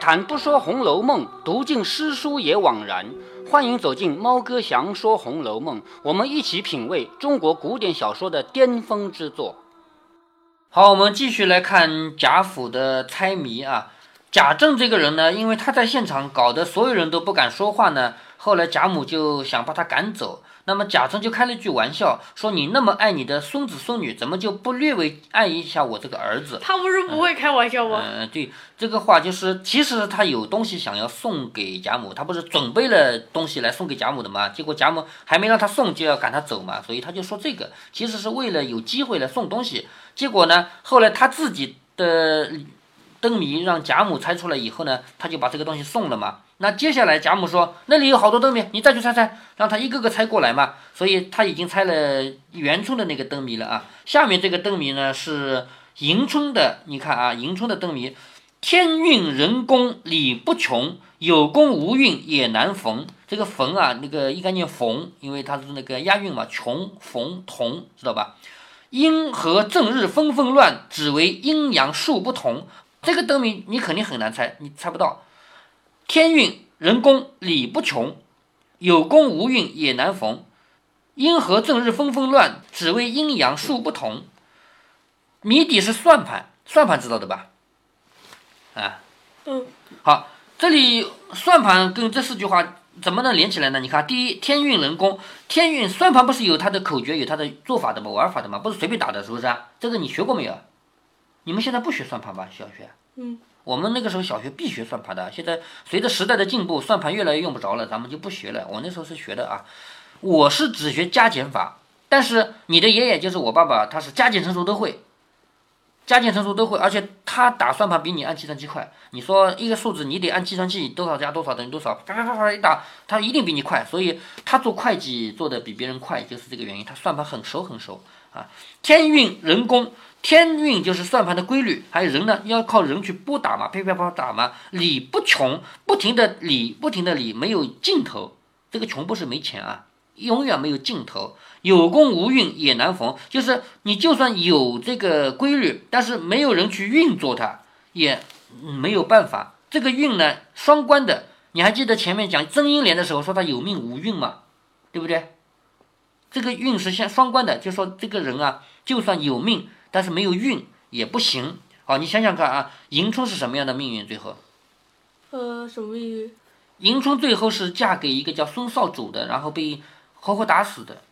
谈不说《红楼梦》，读尽诗书也枉然。欢迎走进猫哥祥说《红楼梦》，我们一起品味中国古典小说的巅峰之作。好，我们继续来看贾府的猜谜啊。贾政这个人呢，因为他在现场搞得所有人都不敢说话呢，后来贾母就想把他赶走。那么贾政就开了一句玩笑，说：“你那么爱你的孙子孙女，怎么就不略微爱一下我这个儿子？”他不是不会开玩笑吗？嗯，对，这个话就是，其实他有东西想要送给贾母，他不是准备了东西来送给贾母的吗？结果贾母还没让他送，就要赶他走嘛，所以他就说这个其实是为了有机会来送东西。结果呢，后来他自己的灯谜让贾母猜出来以后呢，他就把这个东西送了嘛。那接下来贾母说那里有好多灯谜，你再去猜猜，让他一个个猜过来嘛。所以他已经猜了元春的那个灯谜了啊。下面这个灯谜呢是迎春的，你看啊，迎春的灯谜，天运人工理不穷，有功无运也难逢。这个逢啊，那个应该念逢，因为它是那个押韵嘛，穷逢同，知道吧？阴和正日纷纷乱，只为阴阳数不同。这个灯谜你肯定很难猜，你猜不到。天运人工理不穷，有功无运也难逢。阴和正日纷纷乱，只为阴阳数不同。谜底是算盘，算盘知道的吧？啊，嗯，好，这里算盘跟这四句话怎么能连起来呢？你看，第一，天运人工，天运算盘不是有它的口诀，有它的做法的吗？玩法的吗？不是随便打的，是不是啊？这个你学过没有？你们现在不学算盘吧？小学？嗯，我们那个时候小学必学算盘的。现在随着时代的进步，算盘越来越用不着了，咱们就不学了。我那时候是学的啊，我是只学加减法，但是你的爷爷就是我爸爸，他是加减乘除都会。加减乘除都会，而且他打算盘比你按计算机快。你说一个数字，你得按计算器多少加多少等于多少，啪啪啪啪一打，他一定比你快。所以他做会计做的比别人快，就是这个原因。他算盘很熟很熟啊。天运人工，天运就是算盘的规律，还有人呢要靠人去拨打嘛，啪啪啪打嘛。理不穷，不停的理，不停的理，没有尽头。这个穷不是没钱啊，永远没有尽头。有功无运也难逢，就是你就算有这个规律，但是没有人去运作它，也没有办法。这个运呢，双关的。你还记得前面讲曾英莲的时候说他有命无运吗？对不对？这个运是相双关的，就说这个人啊，就算有命，但是没有运也不行。好，你想想看啊，迎春是什么样的命运？最后，呃，什么命运？迎春最后是嫁给一个叫孙少主的，然后被活活打死的。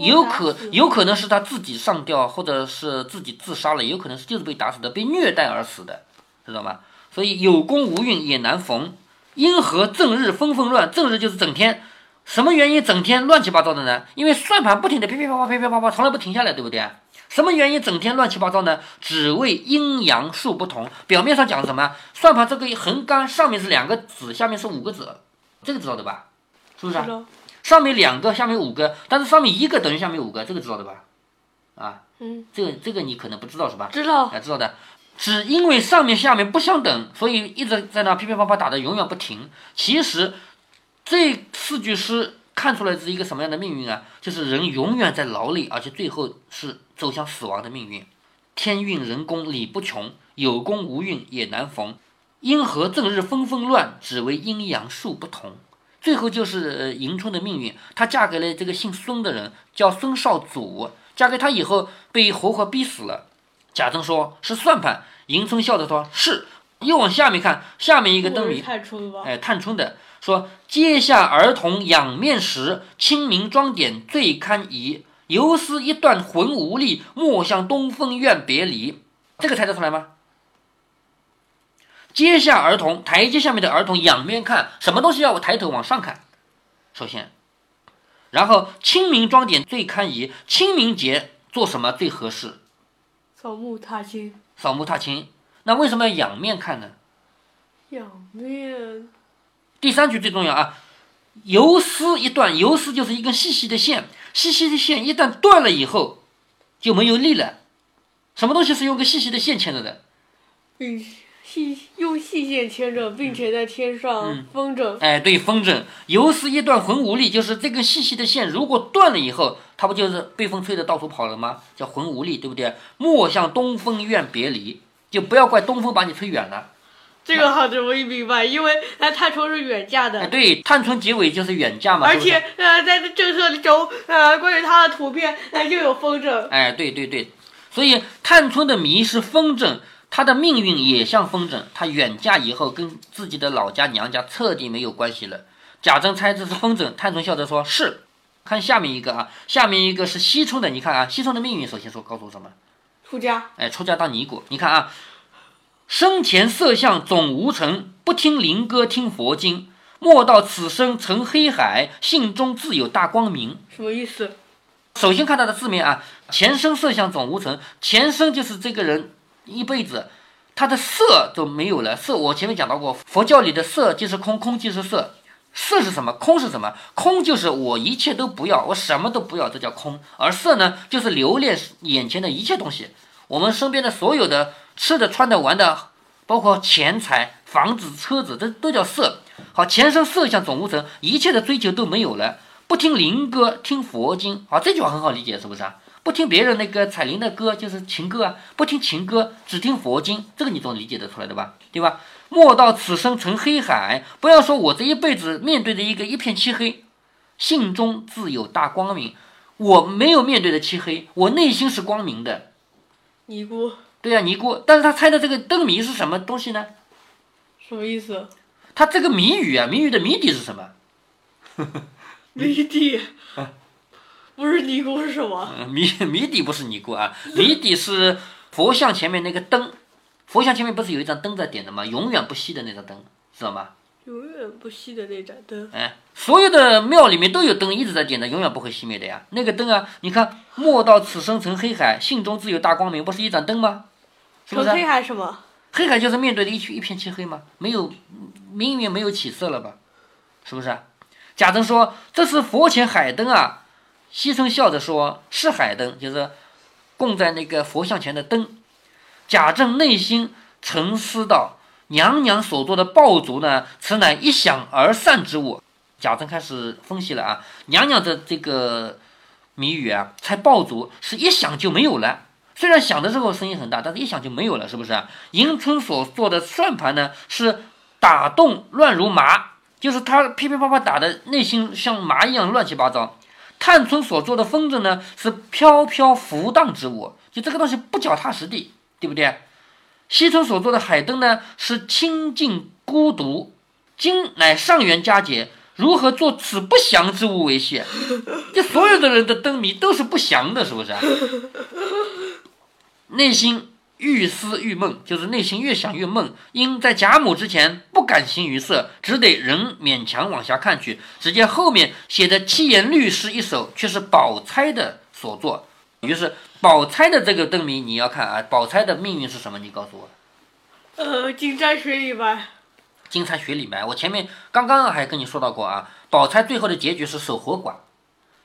有可有可能是他自己上吊，或者是自己自杀了，有可能是就是被打死的，被虐待而死的，知道吗？所以有功无运也难逢，因何正日纷纷乱，正日就是整天，什么原因整天乱七八糟的呢？因为算盘不停的噼噼啪啪噼噼啪啪，从来不停下来，对不对？什么原因整天乱七八糟呢？只为阴阳数不同。表面上讲什么？算盘这个横杆上面是两个子，下面是五个子，这个知道的吧？是不是？上面两个，下面五个，但是上面一个等于下面五个，这个知道的吧？啊，嗯，这个这个你可能不知道是吧？知道。啊，知道的。只因为上面下面不相等，所以一直在那噼噼啪啪打的永远不停。其实这四句诗看出来是一个什么样的命运啊？就是人永远在劳累，而且最后是走向死亡的命运。天运人工理不穷，有功无运也难逢。因何正日纷纷乱，只为阴阳数不同。最后就是迎春的命运，她嫁给了这个姓孙的人，叫孙少祖。嫁给他以后，被活活逼死了。贾政说是算盘，迎春笑着说是。又往下面看，下面一个灯谜？哎，探春的说：“阶下儿童仰面时，清明妆点最堪宜。游丝一段魂无力，莫向东风怨别离。”这个猜得出来吗？阶下儿童，台阶下面的儿童仰面看，什么东西要我抬头往上看？首先，然后清明妆点最堪宜，清明节做什么最合适？扫墓踏青，扫墓踏青。那为什么要仰面看呢？仰面第三句最重要啊，游丝一断，游丝就是一根细细的线，细细的线一旦断了以后就没有力了。什么东西是用个细细的线牵着的？并细用细线牵着，并且在天上风筝。哎，对，风筝。游丝一断魂无力，就是这根细细的线如果断了以后，它不就是被风吹得到处跑了吗？叫魂无力，对不对？莫向东风怨别离，就不要怪东风把你吹远了。这个好容易明白，因为它探春是远嫁哎，的，对，探春结尾就是远嫁嘛，而且呃，在这政策中，呃，关于她的图片，呃，又有风筝。哎，对对对，所以探春的谜是风筝，她的命运也像风筝，她远嫁以后跟自己的老家娘家彻底没有关系了。贾政猜这是风筝，探春笑着说是。看下面一个啊，下面一个是惜春的，你看啊，惜春的命运首先说告诉我什么？出家，哎，出家当尼姑。你看啊，生前色相总无成，不听灵歌听佛经，莫道此生成黑海，性中自有大光明。什么意思？首先看它的字面啊，前生色相总无成，前生就是这个人一辈子他的色都没有了。色我前面讲到过，佛教里的色即是空，空即是色。色是什么？空是什么？空就是我一切都不要，我什么都不要，这叫空。而色呢，就是留恋眼前的一切东西。我们身边的所有的吃的、穿的、玩的，包括钱财、房子、车子，这都叫色。好，前生色相总无成，一切的追求都没有了。不听灵歌，听佛经。好，这句话很好理解，是不是啊？不听别人那个彩铃的歌，就是情歌啊。不听情歌，只听佛经，这个你总理解得出来的吧？对吧？莫道此生成黑海，不要说我这一辈子面对着一个一片漆黑，信中自有大光明。我没有面对的漆黑，我内心是光明的。尼姑对呀、尼姑。但是他猜的这个灯谜是什么东西呢？什么意思？他这个谜语啊，谜语的谜底是什么？谜底，不是尼姑是什么？嗯谜谜底不是尼姑啊，谜底是佛像前面那个灯。佛像前面不是有一盏灯在点的吗？永远不熄的那盏灯，知道吗？永远不熄的那盏灯。哎，所有的庙里面都有灯一直在点的，永远不会熄灭的呀。那个灯啊，你看“莫道此生成黑海，心中自有大光明”，不是一盏灯吗？是不是黑海是什么？黑海就是面对的一区一片漆黑吗？没有，明明没有起色了吧？是不是啊？贾政说这是佛前海灯啊，西春笑着说是海灯，就是供在那个佛像前的灯。贾政内心沉思道：娘娘所做的爆竹呢，此乃一响而散之物。贾政开始分析了啊，娘娘的这个谜语啊，猜爆竹是一响就没有了。虽然响的时候声音很大，但是一响就没有了，是不是？迎春所做的算盘呢，是打动乱如麻，就是他噼噼啪啪打的，内心像麻一样乱七八糟。探春所做的风筝呢，是飘飘浮荡之物，就这个东西不脚踏实地，对不对？西村所做的海灯呢，是清净孤独。今乃上元佳节，如何做此不祥之物为谢？这所有的人的灯谜都是不祥的，是不是啊？内心愈思愈梦，就是内心越想越梦。因在贾母之前不敢形于色，只得仍勉强往下看去。只见后面写的七言律诗一首，却是宝钗的所作。于是宝钗的这个灯谜你要看啊，宝钗的命运是什么？你告诉我。呃，金钗水里埋。金钗雪里埋。我前面刚刚还跟你说到过啊，宝钗最后的结局是守活寡，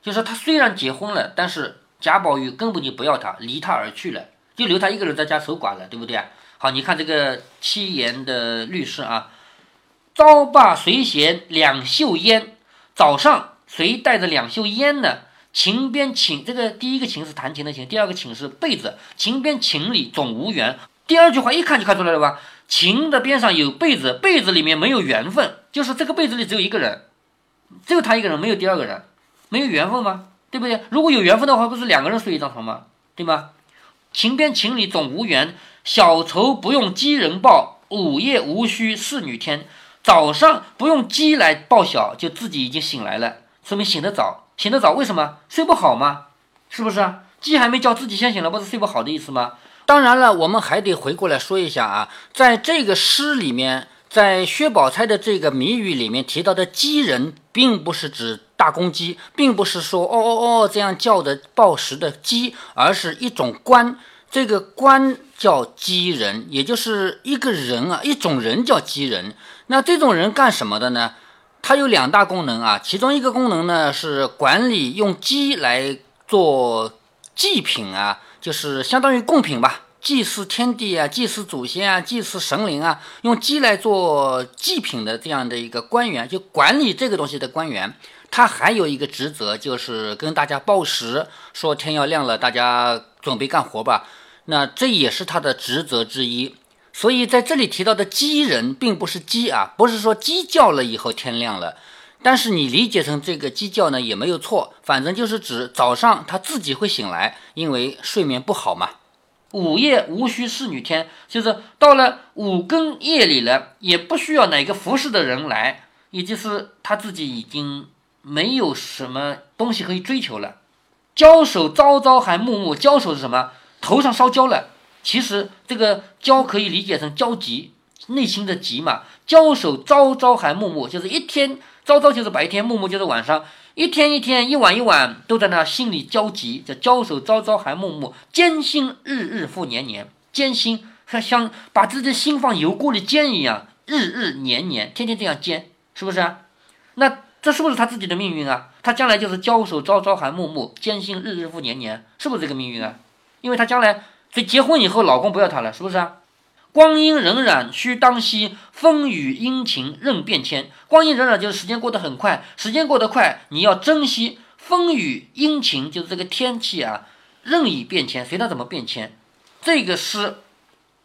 就是她虽然结婚了，但是贾宝玉根本就不要她，离她而去了，就留她一个人在家守寡了，对不对啊？好，你看这个七言的律诗啊，朝罢谁衔两袖烟？早上谁带着两袖烟呢？琴边琴，这个第一个琴是弹琴的琴，第二个琴是被子，琴边琴里总无缘。第二句话一看就看出来了吧？琴的边上有被子，被子里面没有缘分，就是这个被子里只有一个人，只有他一个人，没有第二个人，没有缘分吗？对不对？如果有缘分的话，不是两个人睡一张床吗？对吗？情边情里总无缘，小愁不用鸡人报，午夜无需侍女添。早上不用鸡来报晓，就自己已经醒来了，说明醒得早。醒得早为什么？睡不好吗？是不是啊？鸡还没叫，自己先醒了，不是睡不好的意思吗？当然了，我们还得回过来说一下啊，在这个诗里面，在薛宝钗的这个谜语里面提到的鸡人，并不是指大公鸡，并不是说哦哦哦这样叫的报时的鸡，而是一种官。这个官叫鸡人，也就是一个人啊，一种人叫鸡人。那这种人干什么的呢？它有两大功能啊，其中一个功能呢是管理用鸡来做祭品啊，就是相当于贡品吧，祭祀天地啊，祭祀祖先啊，祭祀神灵啊，用鸡来做祭品的这样的一个官员，就管理这个东西的官员。他还有一个职责，就是跟大家报时，说天要亮了，大家准备干活吧。那这也是他的职责之一。所以在这里提到的鸡人，并不是鸡啊，不是说鸡叫了以后天亮了。但是你理解成这个鸡叫呢，也没有错，反正就是指早上它自己会醒来，因为睡眠不好嘛。午夜无需侍女天，就是到了五更夜里了，也不需要哪个服侍的人来，也就是他自己已经没有什么东西可以追求了。焦首朝朝还暮暮，焦首是什么？头上烧焦了。其实这个焦可以理解成焦急，内心的急嘛。焦首朝朝还暮暮，就是一天朝朝就是白天，暮暮就是晚上，一天一天，一晚一晚都在那心里焦急，叫焦首朝朝还暮暮，艰辛日日复年年，艰辛像像把自己的心放油锅里煎一样，日日年年，天天这样煎，是不是啊？那这是不是他自己的命运啊？他将来就是焦首朝朝还暮暮，艰辛日日复年年，是不是这个命运啊？因为他将来。所以结婚以后，老公不要她了，是不是啊？光阴荏苒，须当惜；风雨阴晴，任变迁。光阴荏苒就是时间过得很快，时间过得快，你要珍惜。风雨阴晴就是这个天气啊，任意变迁，随它怎么变迁。这个诗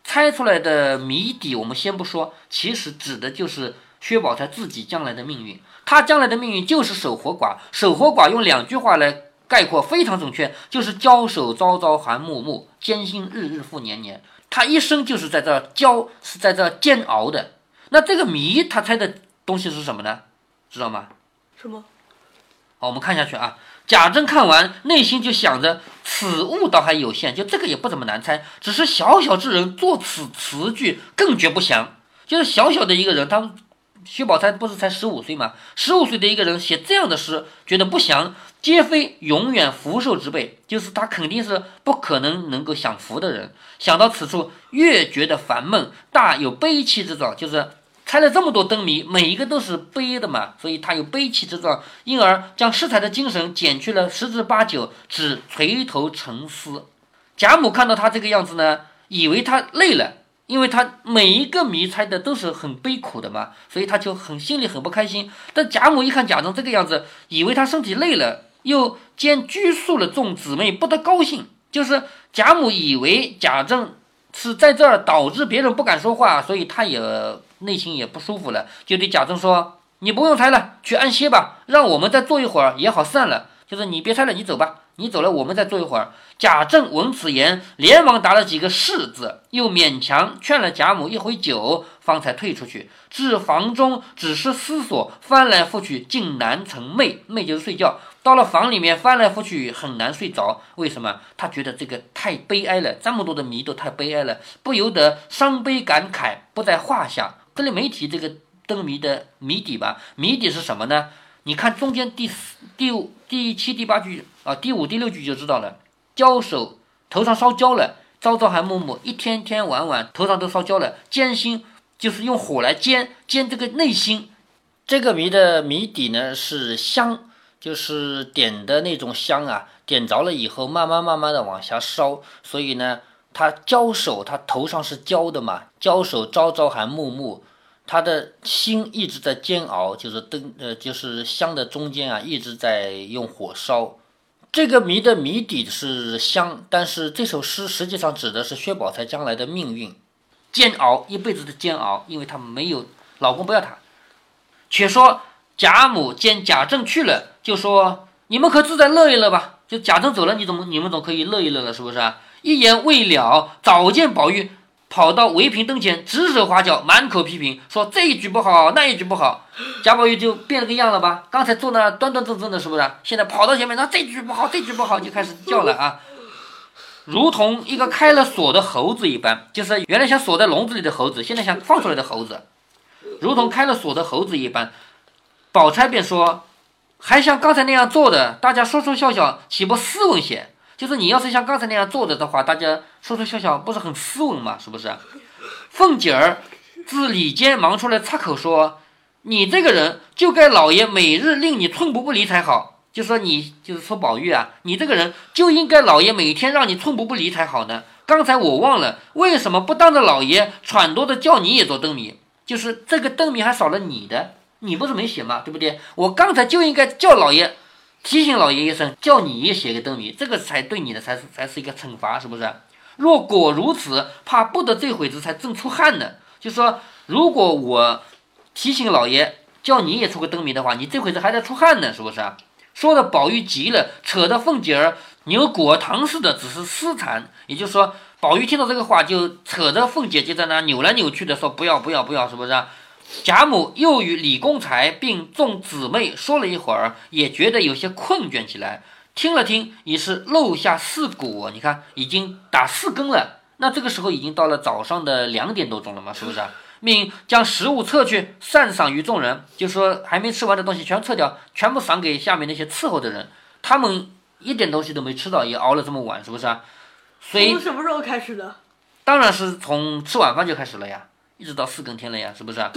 猜出来的谜底，我们先不说，其实指的就是薛宝钗自己将来的命运。她将来的命运就是守活寡，守活寡用两句话来。概括非常准确，就是交手朝朝寒暮暮，艰辛日日复年年。他一生就是在这交，是在这煎熬的。那这个谜，他猜的东西是什么呢？知道吗？什么？好，我们看下去啊。贾政看完，内心就想着，此物倒还有限，就这个也不怎么难猜，只是小小之人作此词句，更觉不祥。就是小小的一个人，他。薛宝钗不是才十五岁吗？十五岁的一个人写这样的诗，觉得不祥，皆非永远福寿之辈，就是他肯定是不可能能够享福的人。想到此处，越觉得烦闷，大有悲戚之状。就是猜了这么多灯谜，每一个都是悲的嘛，所以他有悲戚之状，因而将诗才的精神减去了十之八九，只垂头沉思。贾母看到他这个样子呢，以为他累了。因为他每一个谜猜的都是很悲苦的嘛，所以他就很心里很不开心。但贾母一看贾政这个样子，以为他身体累了，又兼拘束了众姊妹，不得高兴。就是贾母以为贾政是在这儿导致别人不敢说话，所以他也内心也不舒服了，就对贾政说：“你不用猜了，去安歇吧，让我们再坐一会儿也好散了。就是你别猜了，你走吧。”你走了，我们再坐一会儿。贾政闻此言，连忙答了几个“是”字，又勉强劝了贾母一回酒，方才退出去。至房中，只是思索，翻来覆去，竟难成寐。寐就是睡觉。到了房里面，翻来覆去，很难睡着。为什么？他觉得这个太悲哀了，这么多的谜都太悲哀了，不由得伤悲感慨，不在话下。这里没提这个灯谜的谜底吧？谜底是什么呢？你看中间第四、第五、第七、第八句啊，第五、第六句就知道了。焦手头上烧焦了，朝朝还暮暮，一天天晚晚头上都烧焦了。煎心就是用火来煎煎这个内心。这个谜的谜底呢是香，就是点的那种香啊，点着了以后慢慢慢慢的往下烧，所以呢，他焦手，他头上是焦的嘛，焦手朝朝还暮暮。他的心一直在煎熬，就是灯，呃，就是香的中间啊，一直在用火烧。这个谜的谜底是香，但是这首诗实际上指的是薛宝钗将来的命运，煎熬一辈子的煎熬，因为她没有老公不要她。且说贾母见贾政去了，就说：“你们可自在乐一乐吧。”就贾政走了，你怎么你们总可以乐一乐了，是不是？一言未了，早见宝玉。跑到围屏灯前，指手画脚，满口批评，说这一局不好，那一局不好。贾宝玉就变了个样了吧？刚才坐那端端正正的，是不是？现在跑到前面，那这局不好，这局不好，就开始叫了啊，如同一个开了锁的猴子一般，就是原来想锁在笼子里的猴子，现在想放出来的猴子，如同开了锁的猴子一般。宝钗便说，还像刚才那样做的，大家说说笑笑，岂不斯文些？就是你要是像刚才那样坐着的话，大家说说笑笑，不是很斯文吗？是不是？凤姐儿自里间忙出来插口说：“你这个人就该老爷每日令你寸步不离才好。”就说你就是说宝玉啊，你这个人就应该老爷每天让你寸步不离才好呢。刚才我忘了，为什么不当着老爷喘多的叫你也做灯谜？就是这个灯谜还少了你的，你不是没写吗？对不对？我刚才就应该叫老爷。提醒老爷一声，叫你也写个灯谜，这个才对你的才是才是一个惩罚，是不是？若果如此，怕不得这会子才正出汗呢。就说如果我提醒老爷叫你也出个灯谜的话，你这会子还在出汗呢，是不是？说的宝玉急了，扯得凤姐儿扭果糖似的，只是思惨。也就是说，宝玉听到这个话，就扯着凤姐就在那扭来扭去的说不要不要不要，是不是？贾母又与李公才并众姊妹说了一会儿，也觉得有些困倦起来。听了听，已是漏下四鼓，你看已经打四更了。那这个时候已经到了早上的两点多钟了嘛，是不是？命将食物撤去，散赏于众人，就说还没吃完的东西全撤掉，全部赏给下面那些伺候的人。他们一点东西都没吃到，也熬了这么晚，是不是啊？所以从什么时候开始的？当然是从吃晚饭就开始了呀，一直到四更天了呀，是不是啊？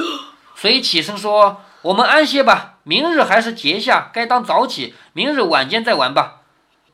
所以起身说：“我们安歇吧，明日还是节下，该当早起，明日晚间再玩吧。”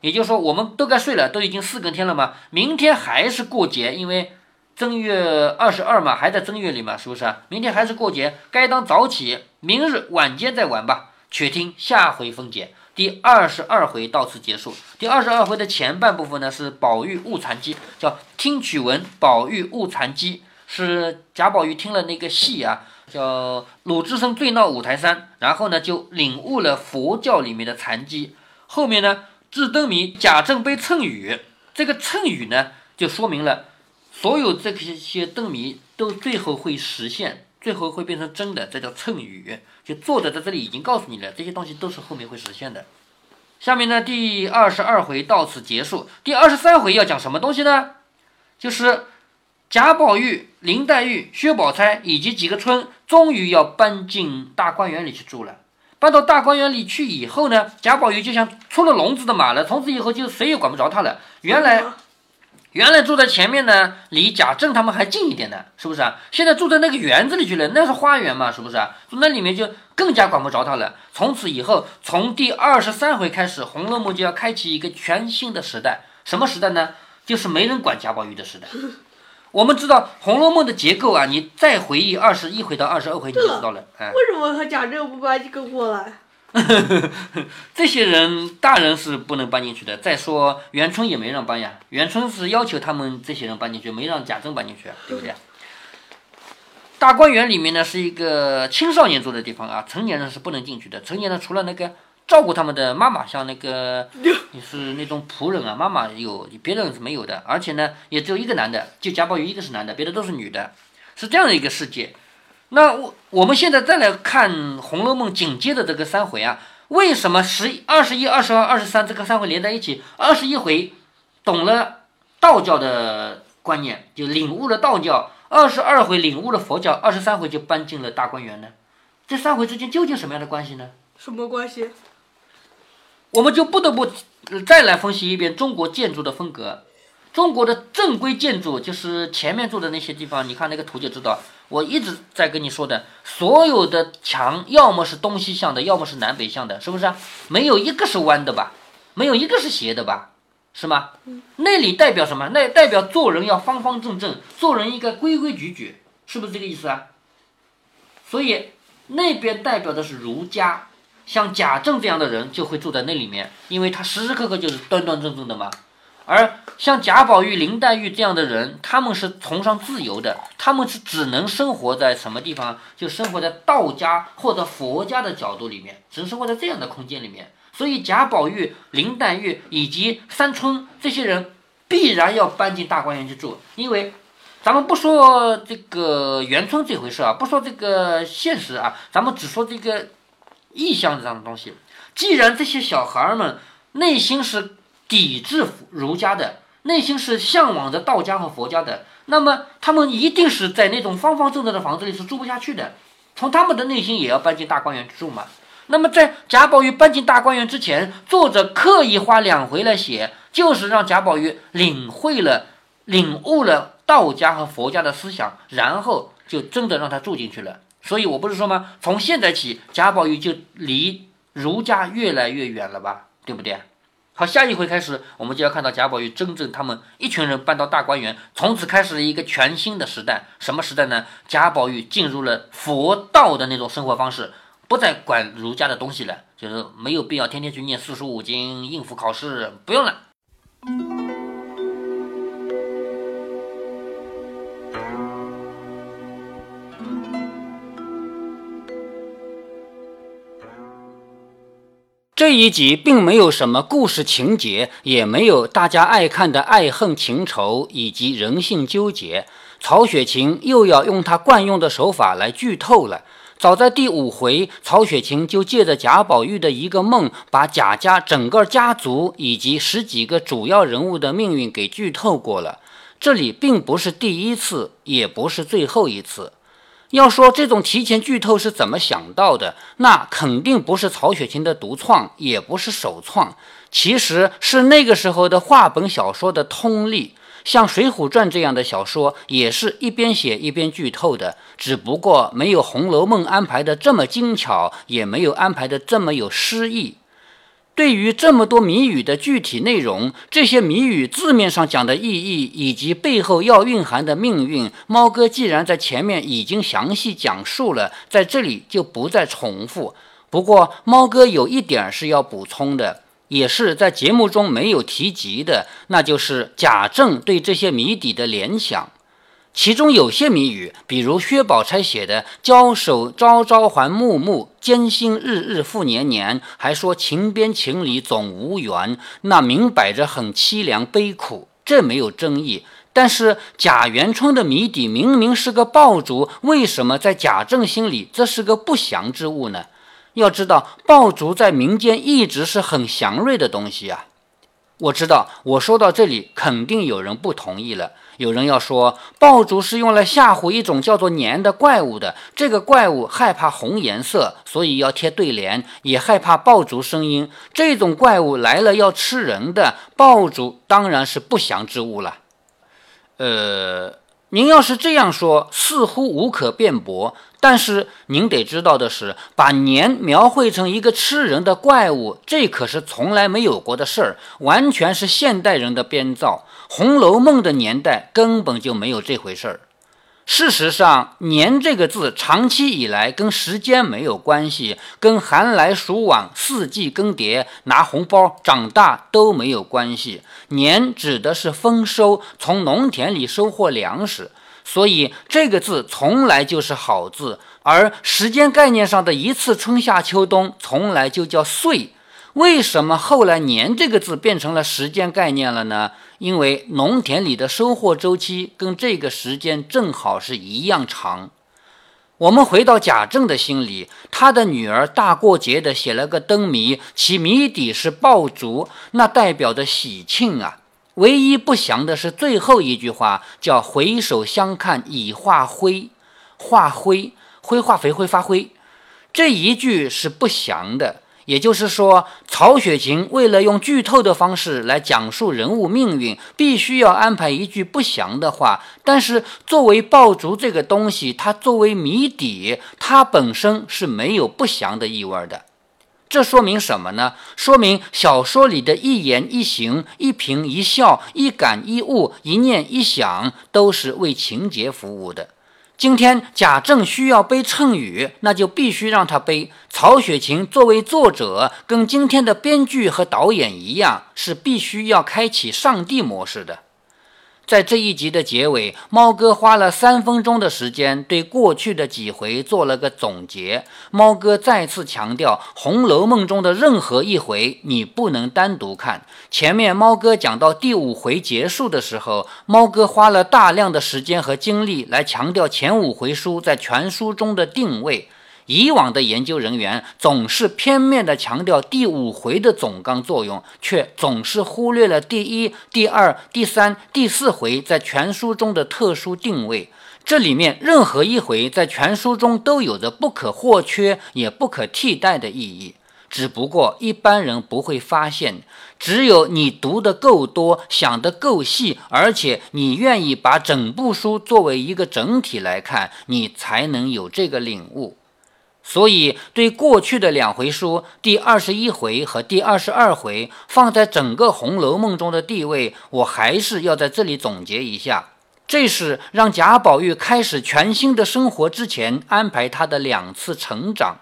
也就是说，我们都该睡了，都已经四更天了嘛，明天还是过节，因为正月二十二嘛，还在正月里嘛，是不是啊？明天还是过节，该当早起，明日晚间再玩吧。且听下回分解。第二十二回到此结束。第二十二回的前半部分呢，是宝玉误残机，叫听曲闻宝玉误残机，是贾宝玉听了那个戏啊，叫鲁智深醉闹五台山，然后呢就领悟了佛教里面的禅机。后面呢，智灯谜贾政杯谶语，这个谶语呢，就说明了所有这些灯谜都最后会实现，最后会变成真的，这叫谶语。就作者在这里已经告诉你了，这些东西都是后面会实现的。下面呢，第二十二回到此结束。第二十三回要讲什么东西呢？就是贾宝玉、林黛玉、薛宝钗以及几个村，终于要搬进大观园里去住了。搬到大观园里去以后呢，贾宝玉就像出了笼子的马了，从此以后就谁也管不着他了。原来。原来住在前面呢，离贾政他们还近一点呢，是不是啊？现在住在那个园子里去了，那是花园嘛，是不是啊？那里面就更加管不着他了。从此以后，从第二十三回开始，《红楼梦》就要开启一个全新的时代。什么时代呢？就是没人管贾宝玉的时代。我们知道《红楼梦》的结构啊，你再回忆二十一回到二十二回，你就知道了。哎，为什么他贾政不搬这个过来？这些人大人是不能搬进去的。再说元春也没让搬呀，元春是要求他们这些人搬进去，没让贾政搬进去，对不对？大观园里面呢是一个青少年住的地方啊，成年人是不能进去的。成年人除了那个照顾他们的妈妈，像那个你是那种仆人啊，妈妈有，别人是没有的。而且呢，也只有一个男的，就贾宝玉一个是男的，别的都是女的，是这样的一个世界。那我我们现在再来看《红楼梦》紧接着这个三回啊，为什么十二十一、二十二、二十三这个三回连在一起？二十一回懂了道教的观念，就领悟了道教；二十二回领悟了佛教；二十三回就搬进了大观园呢？这三回之间究竟什么样的关系呢？什么关系？我们就不得不再来分析一遍中国建筑的风格。中国的正规建筑就是前面住的那些地方，你看那个图就知道。我一直在跟你说的，所有的墙要么是东西向的，要么是南北向的，是不是？没有一个是弯的吧？没有一个是斜的吧？是吗？那里代表什么？那代表做人要方方正正，做人应该规规矩矩，是不是这个意思啊？所以那边代表的是儒家，像贾政这样的人就会住在那里面，因为他时时刻刻就是端端正正的嘛。而像贾宝玉、林黛玉这样的人，他们是崇尚自由的，他们是只能生活在什么地方？就生活在道家或者佛家的角度里面，只能生活在这样的空间里面。所以贾宝玉、林黛玉以及三春这些人必然要搬进大观园去住，因为咱们不说这个元春这回事啊，不说这个现实啊，咱们只说这个意象这样的东西。既然这些小孩儿们内心是。抵制儒家的内心是向往着道家和佛家的，那么他们一定是在那种方方正正的房子里是住不下去的。从他们的内心也要搬进大观园去住嘛。那么在贾宝玉搬进大观园之前，作者刻意花两回来写，就是让贾宝玉领会了、领悟了道家和佛家的思想，然后就真的让他住进去了。所以我不是说吗？从现在起，贾宝玉就离儒家越来越远了吧？对不对？好，下一回开始，我们就要看到贾宝玉真正他们一群人搬到大观园，从此开始了一个全新的时代。什么时代呢？贾宝玉进入了佛道的那种生活方式，不再管儒家的东西了，就是没有必要天天去念四书五经、应付考试，不用了。这一集并没有什么故事情节，也没有大家爱看的爱恨情仇以及人性纠结。曹雪芹又要用他惯用的手法来剧透了。早在第五回，曹雪芹就借着贾宝玉的一个梦，把贾家整个家族以及十几个主要人物的命运给剧透过了。这里并不是第一次，也不是最后一次。要说这种提前剧透是怎么想到的，那肯定不是曹雪芹的独创，也不是首创，其实是那个时候的话本小说的通例。像《水浒传》这样的小说，也是一边写一边剧透的，只不过没有《红楼梦》安排的这么精巧，也没有安排的这么有诗意。对于这么多谜语的具体内容，这些谜语字面上讲的意义，以及背后要蕴含的命运，猫哥既然在前面已经详细讲述了，在这里就不再重复。不过，猫哥有一点是要补充的。也是在节目中没有提及的，那就是贾政对这些谜底的联想。其中有些谜语，比如薛宝钗写的“交手朝朝还暮暮，艰辛日日复年年”，还说“情边情里总无缘”，那明摆着很凄凉悲苦，这没有争议。但是贾元春的谜底明明是个爆竹，为什么在贾政心里这是个不祥之物呢？要知道，爆竹在民间一直是很祥瑞的东西啊。我知道，我说到这里，肯定有人不同意了。有人要说，爆竹是用来吓唬一种叫做年的怪物的。这个怪物害怕红颜色，所以要贴对联，也害怕爆竹声音。这种怪物来了要吃人的，爆竹当然是不祥之物了。呃，您要是这样说，似乎无可辩驳。但是您得知道的是，把年描绘成一个吃人的怪物，这可是从来没有过的事儿，完全是现代人的编造。《红楼梦》的年代根本就没有这回事儿。事实上，“年”这个字长期以来跟时间没有关系，跟寒来暑往、四季更迭、拿红包、长大都没有关系。年指的是丰收，从农田里收获粮食。所以这个字从来就是好字，而时间概念上的一次春夏秋冬从来就叫岁。为什么后来年这个字变成了时间概念了呢？因为农田里的收获周期跟这个时间正好是一样长。我们回到贾政的心里，他的女儿大过节的写了个灯谜，其谜底是爆竹，那代表的喜庆啊。唯一不祥的是最后一句话，叫“回首相看已化灰”，化灰，灰化肥会发灰，这一句是不祥的。也就是说，曹雪芹为了用剧透的方式来讲述人物命运，必须要安排一句不祥的话。但是，作为爆竹这个东西，它作为谜底，它本身是没有不祥的意味的。这说明什么呢？说明小说里的一言一行、一颦一笑、一感一悟、一念一想，都是为情节服务的。今天贾政需要背谶语，那就必须让他背。曹雪芹作为作者，跟今天的编剧和导演一样，是必须要开启上帝模式的。在这一集的结尾，猫哥花了三分钟的时间对过去的几回做了个总结。猫哥再次强调，《红楼梦》中的任何一回你不能单独看。前面猫哥讲到第五回结束的时候，猫哥花了大量的时间和精力来强调前五回书在全书中的定位。以往的研究人员总是片面地强调第五回的总纲作用，却总是忽略了第一、第二、第三、第四回在全书中的特殊定位。这里面任何一回在全书中都有着不可或缺也不可替代的意义，只不过一般人不会发现。只有你读得够多，想得够细，而且你愿意把整部书作为一个整体来看，你才能有这个领悟。所以，对过去的两回书第二十一回和第二十二回放在整个《红楼梦》中的地位，我还是要在这里总结一下。这是让贾宝玉开始全新的生活之前安排他的两次成长。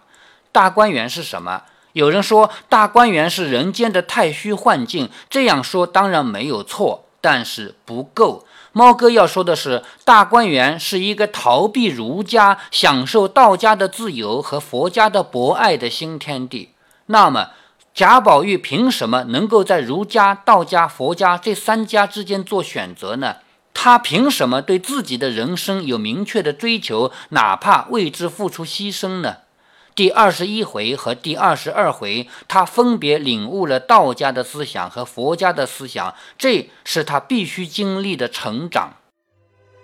大观园是什么？有人说大观园是人间的太虚幻境，这样说当然没有错，但是不够。猫哥要说的是，大观园是一个逃避儒家、享受道家的自由和佛家的博爱的新天地。那么，贾宝玉凭什么能够在儒家、道家、佛家这三家之间做选择呢？他凭什么对自己的人生有明确的追求，哪怕为之付出牺牲呢？第二十一回和第二十二回，他分别领悟了道家的思想和佛家的思想，这是他必须经历的成长。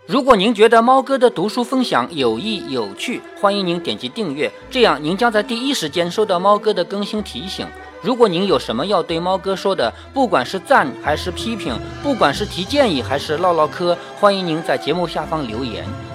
如果您觉得猫哥的读书分享有益有趣，欢迎您点击订阅，这样您将在第一时间收到猫哥的更新提醒。如果您有什么要对猫哥说的，不管是赞还是批评，不管是提建议还是唠唠嗑，欢迎您在节目下方留言。